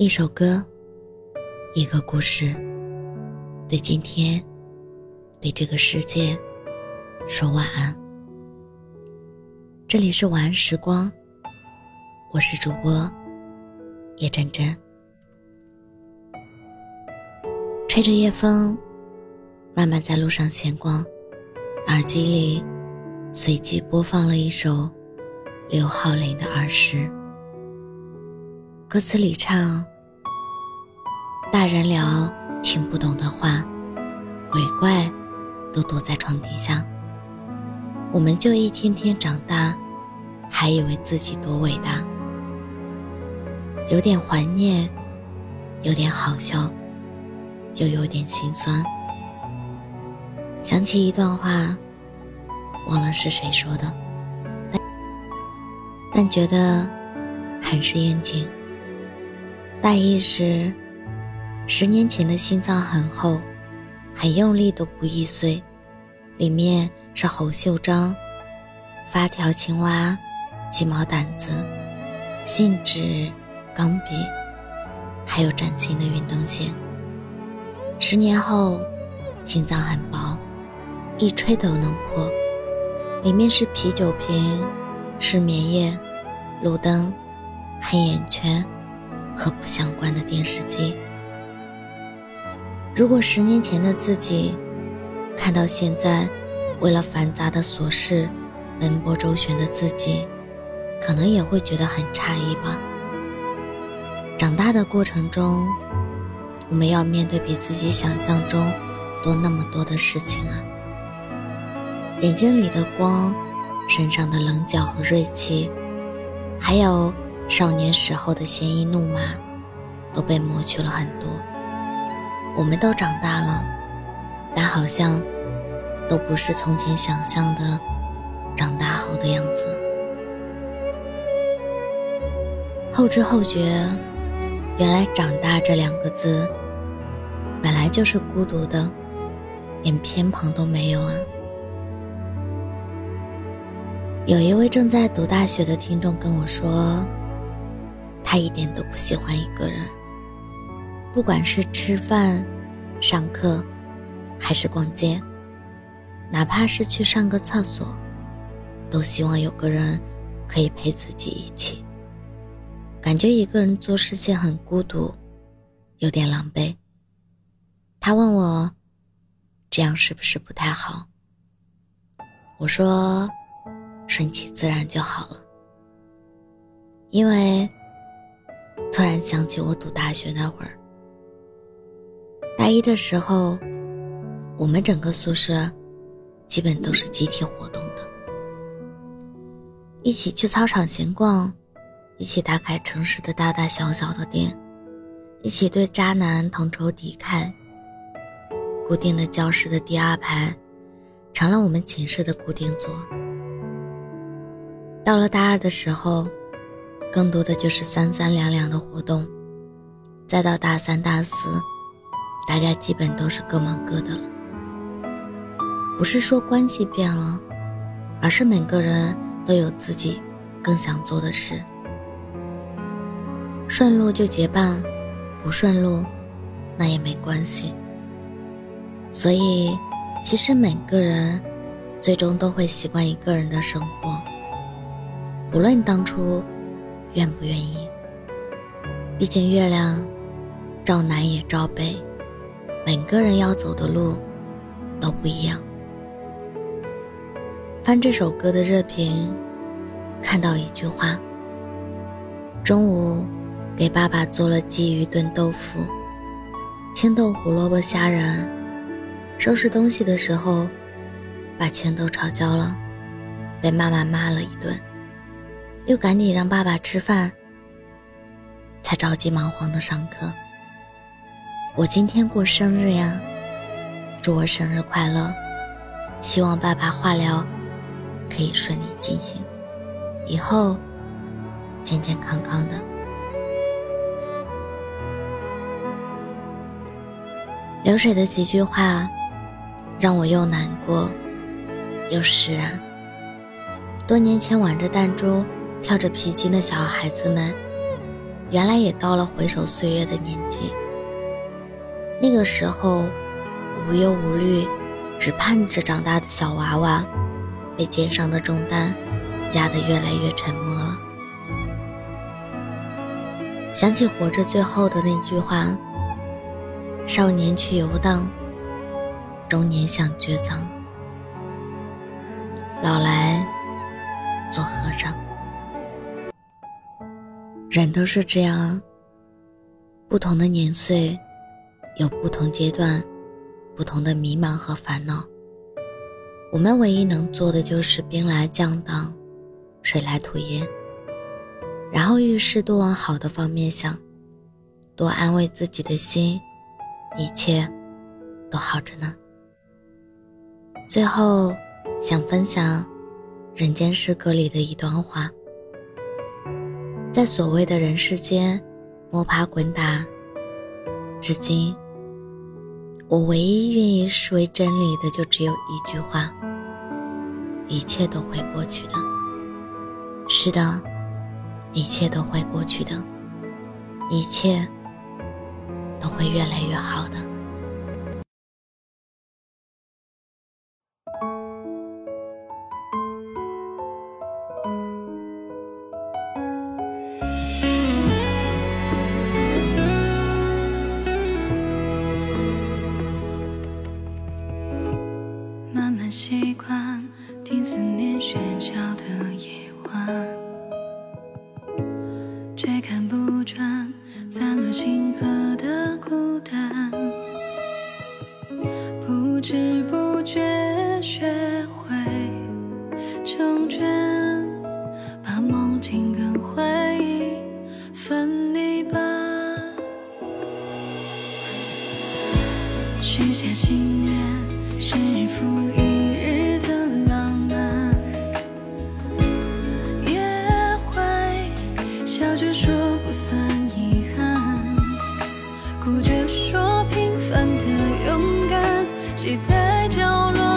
一首歌，一个故事，对今天，对这个世界，说晚安。这里是晚安时光，我是主播叶真真。吹着夜风，慢慢在路上闲逛，耳机里随机播放了一首刘浩霖的儿时。歌词里唱：“大人聊听不懂的话，鬼怪都躲在床底下。我们就一天天长大，还以为自己多伟大。有点怀念，有点好笑，就有点心酸。想起一段话，忘了是谁说的，但但觉得很是应景。”大意是，十年前的心脏很厚，很用力都不易碎，里面是红袖章、发条青蛙、鸡毛掸子、信纸、钢笔，还有崭新的运动鞋。十年后，心脏很薄，一吹都能破，里面是啤酒瓶、失眠夜、路灯、黑眼圈。和不相关的电视机。如果十年前的自己，看到现在为了繁杂的琐事奔波周旋的自己，可能也会觉得很诧异吧。长大的过程中，我们要面对比自己想象中多那么多的事情啊。眼睛里的光，身上的棱角和锐气，还有。少年时候的鲜衣怒马，都被抹去了很多。我们都长大了，但好像都不是从前想象的长大后的样子。后知后觉，原来“长大”这两个字，本来就是孤独的，连偏旁都没有啊。有一位正在读大学的听众跟我说。他一点都不喜欢一个人，不管是吃饭、上课，还是逛街，哪怕是去上个厕所，都希望有个人可以陪自己一起。感觉一个人做事情很孤独，有点狼狈。他问我，这样是不是不太好？我说，顺其自然就好了，因为。突然想起我读大学那会儿，大一的时候，我们整个宿舍基本都是集体活动的，一起去操场闲逛，一起打开城市的大大小小的店，一起对渣男同仇敌忾。固定的教室的第二排，成了我们寝室的固定座。到了大二的时候。更多的就是三三两两的活动，再到大三、大四，大家基本都是各忙各的了。不是说关系变了，而是每个人都有自己更想做的事。顺路就结伴，不顺路，那也没关系。所以，其实每个人最终都会习惯一个人的生活，不论当初。愿不愿意？毕竟月亮照南也照北，每个人要走的路都不一样。翻这首歌的热评，看到一句话：中午给爸爸做了鲫鱼炖豆腐、青豆胡萝卜虾仁，收拾东西的时候把青豆炒焦了，被妈妈骂了一顿。又赶紧让爸爸吃饭，才着急忙慌的上课。我今天过生日呀，祝我生日快乐！希望爸爸化疗可以顺利进行，以后健健康康的。流水的几句话，让我又难过又释然。多年前玩着弹珠。跳着皮筋的小孩子们，原来也到了回首岁月的年纪。那个时候，无忧无虑，只盼着长大的小娃娃，被肩上的重担压得越来越沉默了。想起活着最后的那句话：“少年去游荡，中年想绝藏，老来做和尚。”人都是这样，不同的年岁，有不同阶段，不同的迷茫和烦恼。我们唯一能做的就是兵来将挡，水来土掩。然后遇事多往好的方面想，多安慰自己的心，一切都好着呢。最后，想分享《人间失格》里的一段话。在所谓的人世间摸爬滚打，至今，我唯一愿意视为真理的，就只有一句话：一切都会过去的。是的，一切都会过去的，一切都会越来越好的。喧嚣的夜晚，却看不穿散落星河的孤单，不知不觉学会成全，把梦境跟回忆分离吧，许下心愿，是日复一。哭着说平凡的勇敢谁在角落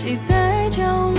谁在角落？